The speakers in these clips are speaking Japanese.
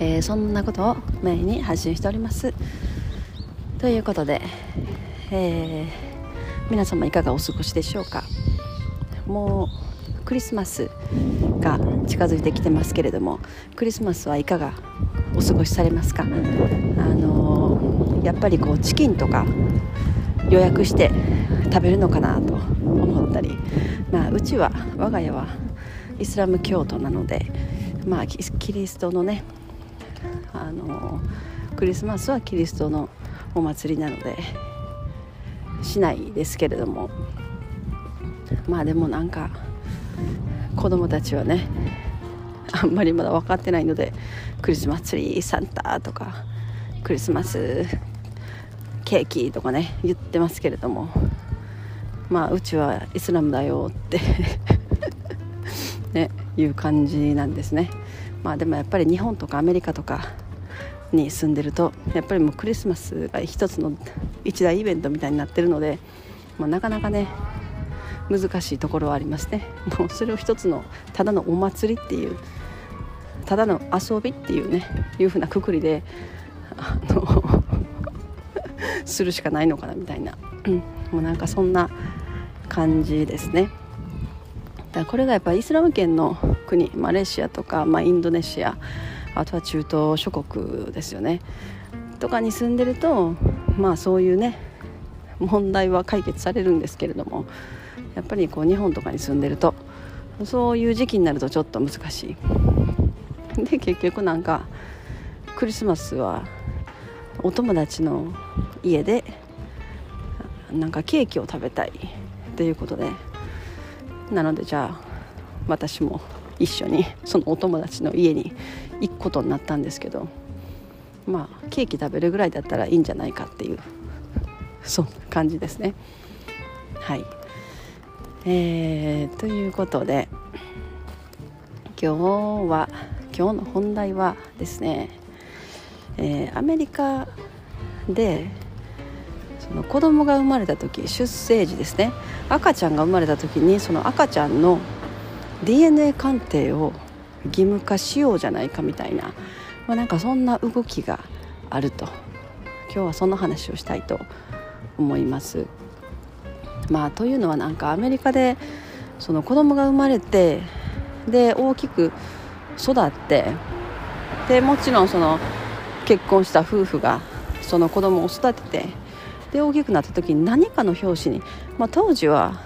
えー、そんなことをメインに発信しております。ということで、えー、皆様いかがお過ごしでしょうか。もうクリスマスが近づいてきてますけれどもクリスマスはいかがお過ごしされますか？あのー、やっぱりこうチキンとか予約して食べるのかなと思ったり、まあ、うちは我が家はイスラム教徒なので、まあ、キリストのねあのクリスマスはキリストのお祭りなのでしないですけれども。まあでもなんか子供たちはねあんまりまだ分かってないのでクリスマスツリーサンタとかクリスマスケーキとかね言ってますけれども。まあうちはイスラムだよって ねいう感じなんですね。まあでもやっぱり日本とかアメリカとかに住んでるとやっぱりもうクリスマスが一つの一大イベントみたいになってるので、まあ、なかなかね難しいところはありますね。もうそれを一つのただのお祭りっていうただの遊びっていうねいうふうなくくりであの するしかないのかなみたいな、うん、もうなんかそんな感じですね。だからこれがやっぱイスラム圏の国マレーシアとか、まあ、インドネシアあとは中東諸国ですよね。とかに住んでるとまあそういうね問題は解決されるんですけれどもやっぱりこう日本とかに住んでるとそういう時期になるとちょっと難しい。で結局なんかクリスマスはお友達の家でなんかケーキを食べたいということでなのでじゃあ私も一緒にそのお友達の家に行くことになったんですけどまあケーキ食べるぐらいだったらいいんじゃないかっていう そんな感じですね。はい。えー、ということで今日は今日の本題はですね、えー、アメリカでその子供が生まれた時出生時ですね。赤ちゃんが生まれた時にその赤ちゃんの DNA 鑑定を義務化しようじゃないかみたいな、まあ、なんかそんな動きがあると今日はその話をしたいと思います。まあ、というのはなんかアメリカでその子供が生まれてで大きく育ってでもちろんその結婚した夫婦がその子供を育ててで大きくなった時に何かの表紙に、まあ、当時は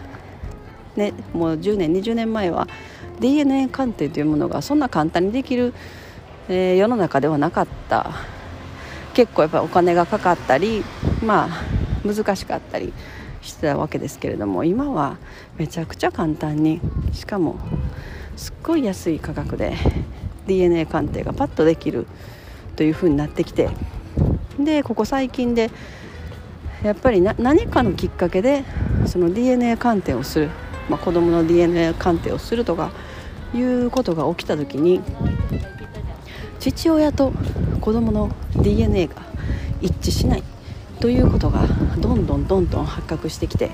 ね、もう10年20年前は DNA 鑑定というものがそんな簡単にできる、えー、世の中ではなかった。結構やっぱお金がかかったりまあ難しかったりしてたわけですけれども今はめちゃくちゃ簡単にしかもすっごい安い価格で DNA 鑑定がパッとできるというふうになってきてでここ最近でやっぱり何かのきっかけでその DNA 鑑定をする。まあ、子供の DNA 鑑定をするとかいうことが起きた時に父親と子供の DNA が一致しないということがどんどんどんどん発覚してきて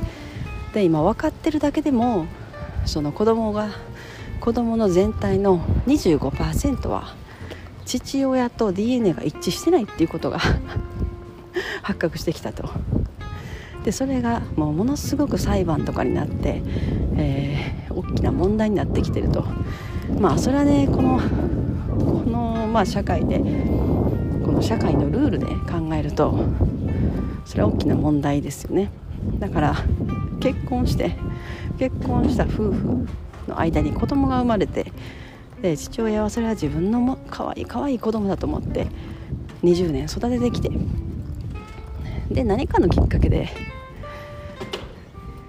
で今分かってるだけでもその子供が子供の全体の25%は父親と DNA が一致してないっていうことが 発覚してきたと。でそれがもうものすごく裁判とかになって、問題になってきてると。まあそれはねこのこの、まあ、社会でこの社会のルールで考えるとそれは大きな問題ですよね。だから結婚して結婚した夫婦の間に子供が生まれてで父親はそれは自分のも可愛い可愛い子供だと思って20年育ててきてで何かのきっかけで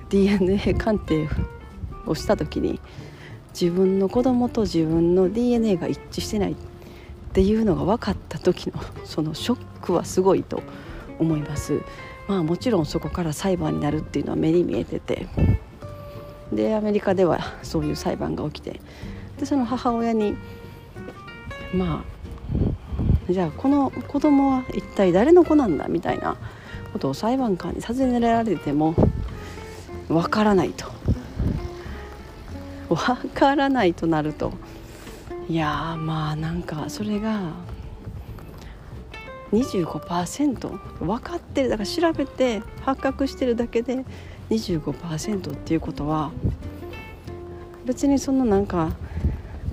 DNA 鑑定をした時に自分の子供と自分の DNA が一致してないっていうのが分かった時のそのショックはすごいと思います。まあもちろんそこから裁判になるっていうのは目に見えてて。でアメリカではそういう裁判が起きて。でその母親にまあじゃあこの子供は一体誰の子なんだみたいなことを裁判官に尋ねられてもわからないと。わからないとなると。いやまあなんかそれが25%分かってる。だから調べて発覚してるだけで25%っていうことは別にそのなんか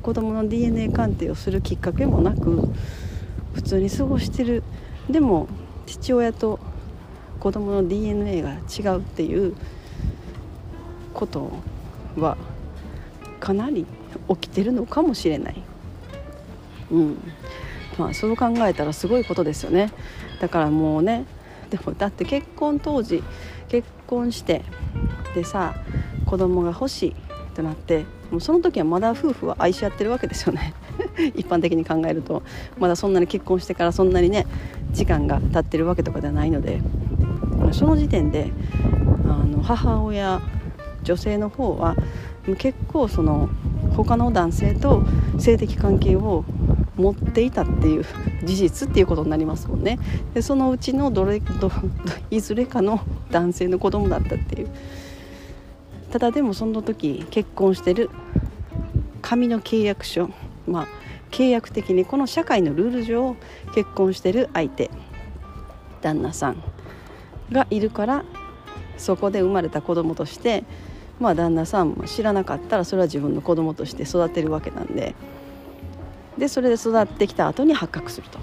子供の DNA 鑑定をするきっかけもなく普通に過ごしてる。でも父親と子供の DNA が違うっていうことはかなり起きてるのかもしれない。うん。まあ、そう考えたらすごいことですよね。だからもうねでもだって結婚当時結婚してでさ子供が欲しいとなってもうその時はまだ夫婦は愛し合ってるわけですよね。一般的に考えると。まだそんなに結婚してからそんなにね時間が経ってるわけとかではないので。その時点であの母親女性の方は結構その他の男性と性的関係を持っていたっていう事実っていうことになりますもんね。でそのうちのどれど いずれかの男性の子供だったっていう。ただでもその時結婚してる紙の契約書まあ契約的にこの社会のルール上結婚してる相手旦那さんがいるからそこで生まれた子供としてまあ旦那さんも知らなかったらそれは自分の子供として育てるわけなんで。でそれで育ってきた後に発覚すると。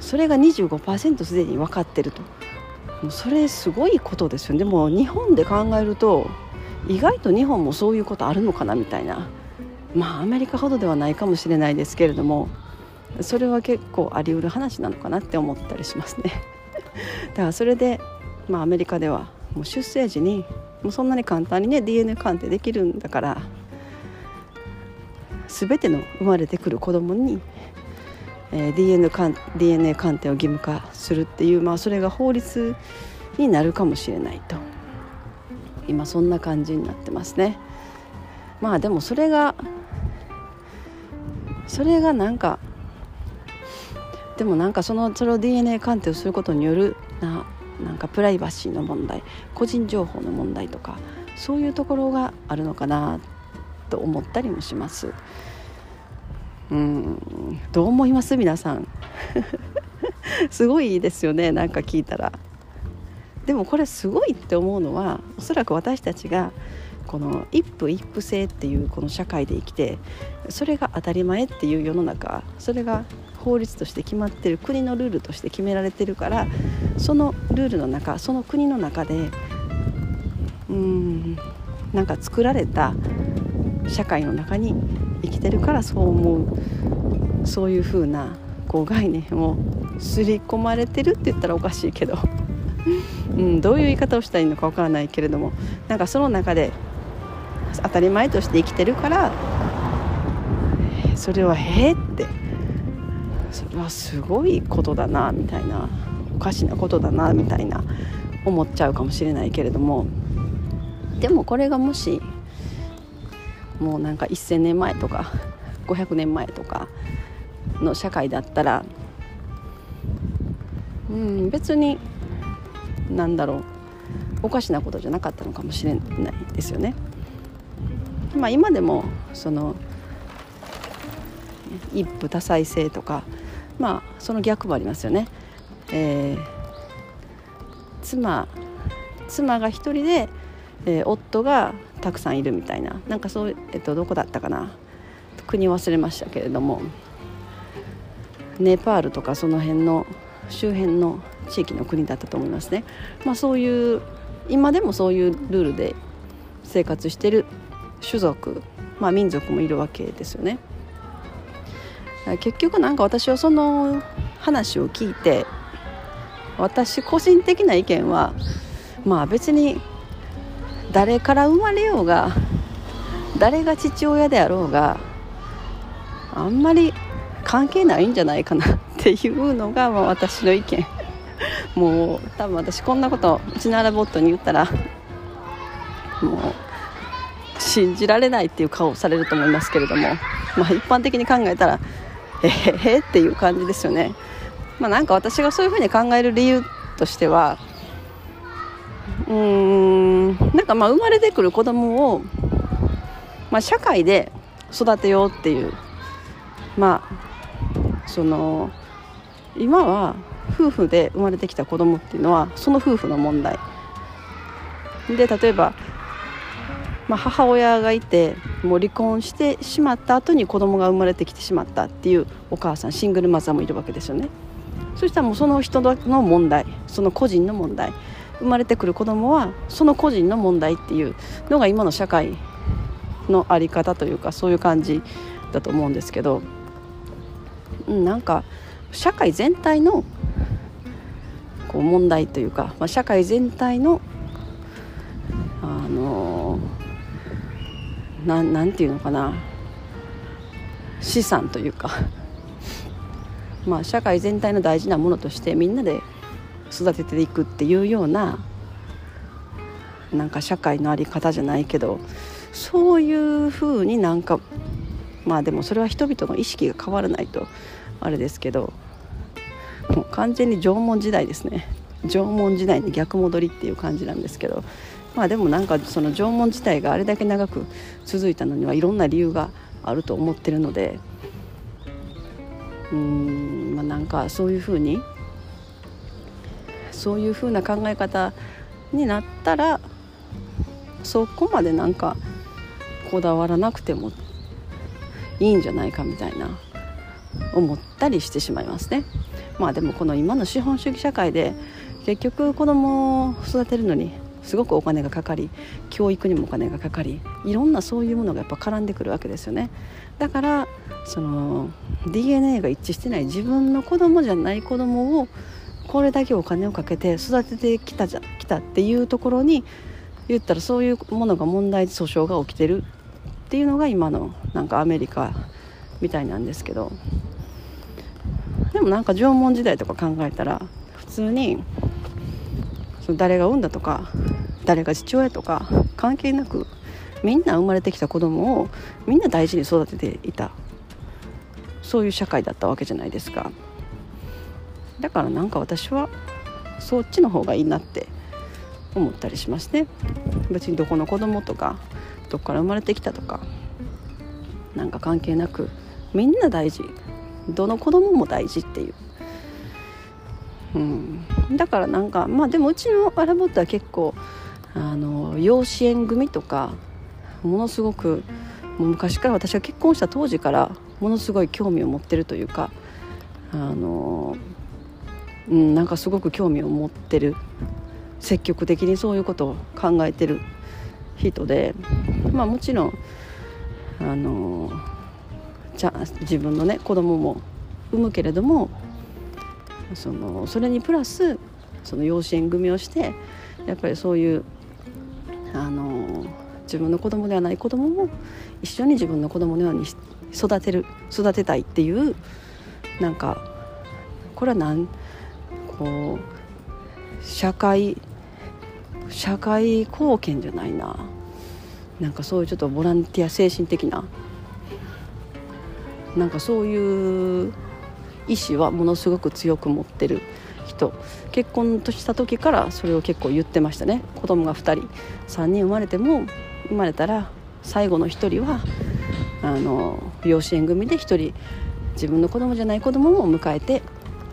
それが25%すでに分かってると。もうそれすごいことですよね。でも日本で考えると意外と日本もそういうことあるのかなみたいな。まあアメリカほどではないかもしれないですけれどもそれは結構あり得る話なのかなって思ったりしますね。だからそれで、まあ、アメリカではもう出生時にもうそんなに簡単にね DNA 鑑定できるんだから全ての生まれてくる子供に、えー、DNA, 鑑 DNA 鑑定を義務化するっていう、まあ、それが法律になるかもしれないと今そんな感じになってますね。まあでもそれがそれがなんかでもなんかそのそれを DNA 鑑定をすることによるななんかプライバシーの問題個人情報の問題とかそういうところがあるのかなと思ったりもします。うんどう思います？皆さん。すごいですよねなんか聞いたら。でもこれすごいって思うのはおそらく私たちがこの一夫一夫制っていうこの社会で生きてそれが当たり前っていう世の中それが法律として決まってる国のルールとして決められてるからそのルールの中その国の中でうんなんか作られた社会の中に生きてるからそう思うそういう風なこう概念を刷り込まれてるって言ったらおかしいけど、うん、どういう言い方をしたらいいのかわからないけれどもなんかその中で当たり前として生きてるからそれは「へえ」ってそれはすごいことだなみたいなおかしなことだなみたいな思っちゃうかもしれないけれどもでもこれがもしもうなんか1,000年前とか500年前とかの社会だったらうん別に何だろうおかしなことじゃなかったのかもしれないですよね。まあ、今でもその一夫多妻制とかまあその逆もありますよね。えー、妻妻が一人で、えー、夫がたくさんいるみたいな。なんかそう、えっと、どこだったかな。国忘れましたけれども。ネパールとかその辺の周辺の地域の国だったと思いますね、まあ、そういう今でもそういうルールで生活してる種族、まあ、民族もいるわけですよね。結局なんか私はその話を聞いて私個人的な意見はまあ別に誰から生まれようが誰が父親であろうがあんまり関係ないんじゃないかなっていうのが、まあ、私の意見。もう多分私こんなことうちのアラボットに言ったらもう信じられないっていう顔をされると思いますけれども、まあ、一般的に考えたらえへへっていう感じですよね、まあ、なんか私がそういうふうに考える理由としてはうーんなんかまあ生まれてくる子供をまあ、社会で育てようっていうまあその今は夫婦で生まれてきた子供っていうのはその夫婦の問題。で例えば、まあ、母親がいてもう離婚してしまった後に子供が生まれてきてしまったっていうお母さんシングルマザーもいるわけですよね。そしたらもうその人の問題その個人の問題生まれてくる子供はその個人の問題っていうのが今の社会の在り方というかそういう感じだと思うんですけど、うん、なんか社会全体のこう問題というか、まあ、社会全体のあのななんていうのかな。資産というか。まあ社会全体の大事なものとしてみんなで育てていくっていうようななんか社会の在り方じゃないけどそういうふうになんかまあでもそれは人々の意識が変わらないとあれですけどもう完全に縄文時代ですね。縄文時代に逆戻りっていう感じなんですけどまあでもなんかその縄文時代があれだけ長く続いたのにはいろんな理由があると思ってるのでうんまあなんかそういうふうにそういうふうな考え方になったらそこまでなんかこだわらなくてもいいんじゃないかみたいな思ったりしてしまいますね。まあでもこの今の資本主義社会で結局子供を育てるのにすごくお金がかかり教育にもお金がかかりいろんなそういうものがやっぱ絡んでくるわけですよね。だからその DNA が一致してない自分の子供じゃない子供をこれだけお金をかけて育ててきたじゃきたっていうところに言ったらそういうものが問題訴訟が起きてるっていうのが今のなんかアメリカみたいなんですけど。でもなんか縄文時代とか考えたら普通にその誰が産んだとか誰が父親とか関係なくみんな生まれてきた子供をみんな大事に育てていた。そういう社会だったわけじゃないですか。だからなんか私はそっちの方がいいなって思ったりしますね。別にどこの子供とかどっから生まれてきたとかなんか関係なくみんな大事。どの子供も大事っていう、うん、だからなんかまあでもうちのアラボットは結構あの養子縁組とかものすごくもう昔から私が結婚した当時からものすごい興味を持ってるというかあの、うん、なんかすごく興味を持ってる積極的にそういうことを考えてる人で、まあ、もちろんあのじゃ自分のね子供も産むけれどもそのそれにプラスその養子縁組をしてやっぱりそういうあの自分の子供ではない子供も一緒に自分の子供のように育てる育てたいっていうなんかこれはなんこう社会社会貢献じゃないな。なんかそういうちょっとボランティア精神的ななんかそういう意志はものすごく強く持ってる人。結婚とした時からそれを結構言ってましたね。子供が2人3人生まれても生まれたら最後の1人はあの養子縁組で1人自分の子供じゃない子供も迎えて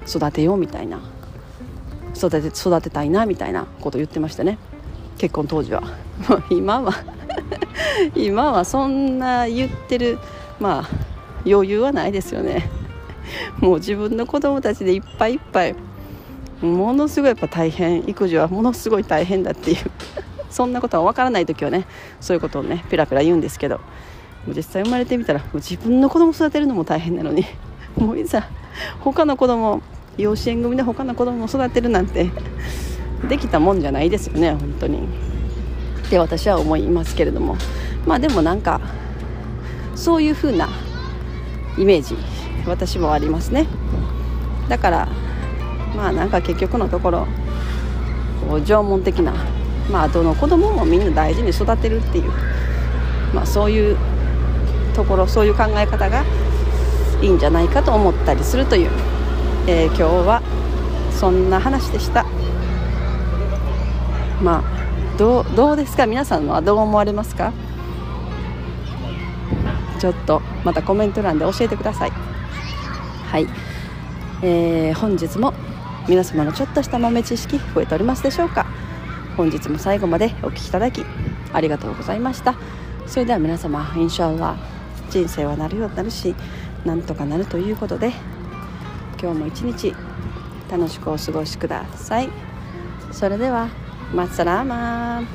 育てようみたいな育て育てたいなみたいなこと言ってましたね。結婚当時は。今は今はそんな言ってるまあ余裕はないですよね。もう自分の子供たちでいっぱいいっぱい。ものすごいやっぱ大変。育児はものすごい大変だっていう。そんなことは分からない時はねそういうことをねペラペラ言うんですけど。実際生まれてみたらもう自分の子供育てるのも大変なのに。もういざ他の子供養子縁組で他の子供を育てるなんてできたもんじゃないですよね本当に。って私は思いますけれども。まあでもなんかそういう風なイメージ私もありますね。だからまあなんか結局のところこう縄文的なまあどの子供もみんな大事に育てるっていうまあそういうところそういう考え方がいいんじゃないかと思ったりするという、えー、今日はそんな話でした。まあどうどうですか？皆さんはどう思われますか？ちょっとまたコメント欄で教えてください。はい、えー、本日も皆様のちょっとした豆知識増えておりますでしょうか？本日も最後までお聴きいただきありがとうございました。それでは皆様インシャアラ人生はなるようになるしなんとかなるということで今日も一日楽しくお過ごしください。それではマッサラーマン。